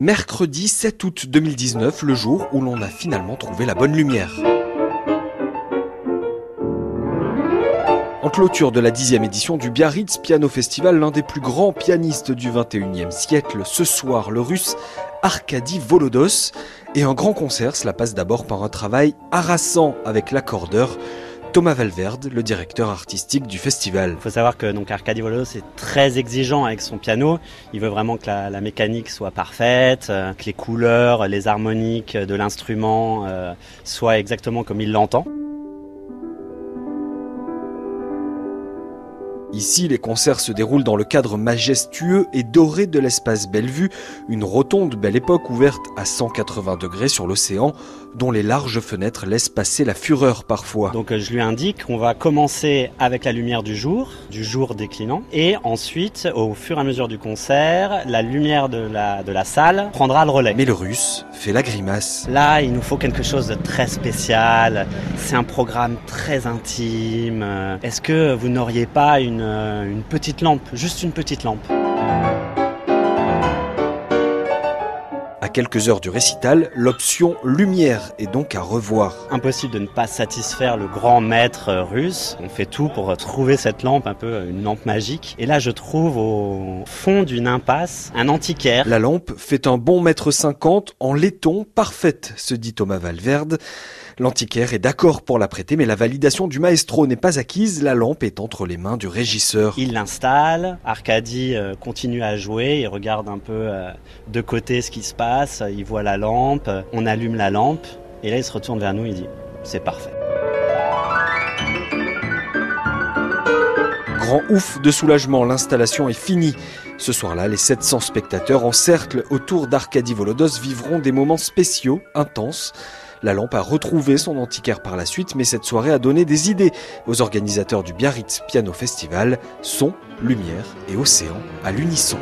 Mercredi 7 août 2019, le jour où l'on a finalement trouvé la bonne lumière. En clôture de la dixième édition du Biarritz Piano Festival, l'un des plus grands pianistes du 21e siècle, ce soir le russe Arkady Volodos. Et un grand concert, cela passe d'abord par un travail harassant avec l'accordeur Thomas Valverde, le directeur artistique du festival. Il faut savoir que donc Volodos est très exigeant avec son piano. Il veut vraiment que la, mécanique soit parfaite, euh, que les couleurs, les harmoniques de l'instrument euh, soient exactement comme il l'entend. Ici, les concerts se déroulent dans le cadre majestueux et doré de l'espace Bellevue, une rotonde belle époque ouverte à 180 degrés sur l'océan, dont les larges fenêtres laissent passer la fureur parfois. Donc euh, je lui indique qu'on va commencer avec la lumière du jour, du jour déclinant, et ensuite, au fur et à mesure du concert, la lumière de la, de la salle prendra le relais. Mais le russe fait la grimace. Là, il nous faut quelque chose de très spécial. C'est un programme très intime. Est-ce que vous n'auriez pas une euh, une petite lampe, juste une petite lampe. Quelques heures du récital, l'option lumière est donc à revoir. Impossible de ne pas satisfaire le grand maître russe. On fait tout pour trouver cette lampe, un peu une lampe magique. Et là, je trouve au fond d'une impasse un antiquaire. La lampe fait un bon mètre cinquante en laiton parfaite, se dit Thomas Valverde. L'antiquaire est d'accord pour la prêter, mais la validation du maestro n'est pas acquise. La lampe est entre les mains du régisseur. Il l'installe. Arcadie euh, continue à jouer. Il regarde un peu euh, de côté ce qui se Il voit la lampe. On allume la lampe. Et là, il se retourne vers nous. Il dit C'est parfait. Grand ouf de soulagement, l'installation est finie. Ce soir-là, les 700 spectateurs en cercle autour d'Arcadie Volodos vivront des moments spéciaux, intenses. La lampe a retrouvé son antiquaire par la suite, mais cette soirée a donné des idées aux organisateurs du Biarritz Piano Festival, son, lumière et océan à l'unisson.